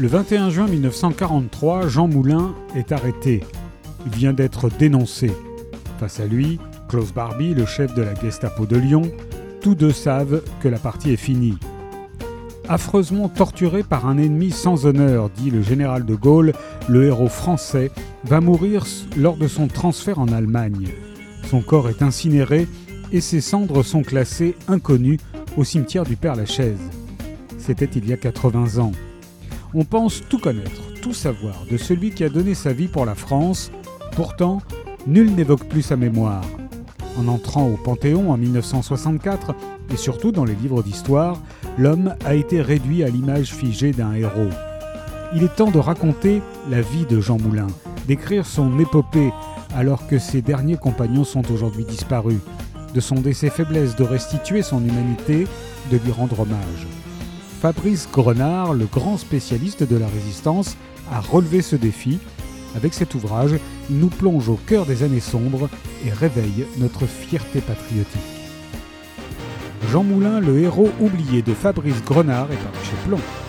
Le 21 juin 1943, Jean Moulin est arrêté. Il vient d'être dénoncé. Face à lui, Klaus Barbie, le chef de la Gestapo de Lyon, tous deux savent que la partie est finie. Affreusement torturé par un ennemi sans honneur, dit le général de Gaulle, le héros français va mourir lors de son transfert en Allemagne. Son corps est incinéré et ses cendres sont classées inconnues au cimetière du Père-Lachaise. C'était il y a 80 ans. On pense tout connaître, tout savoir de celui qui a donné sa vie pour la France, pourtant, nul n'évoque plus sa mémoire. En entrant au Panthéon en 1964, et surtout dans les livres d'histoire, l'homme a été réduit à l'image figée d'un héros. Il est temps de raconter la vie de Jean Moulin, d'écrire son épopée alors que ses derniers compagnons sont aujourd'hui disparus, de sonder ses faiblesses, de restituer son humanité, de lui rendre hommage. Fabrice Grenard, le grand spécialiste de la résistance, a relevé ce défi. Avec cet ouvrage, il nous plonge au cœur des années sombres et réveille notre fierté patriotique. Jean Moulin, le héros oublié de Fabrice Grenard, est paru chez.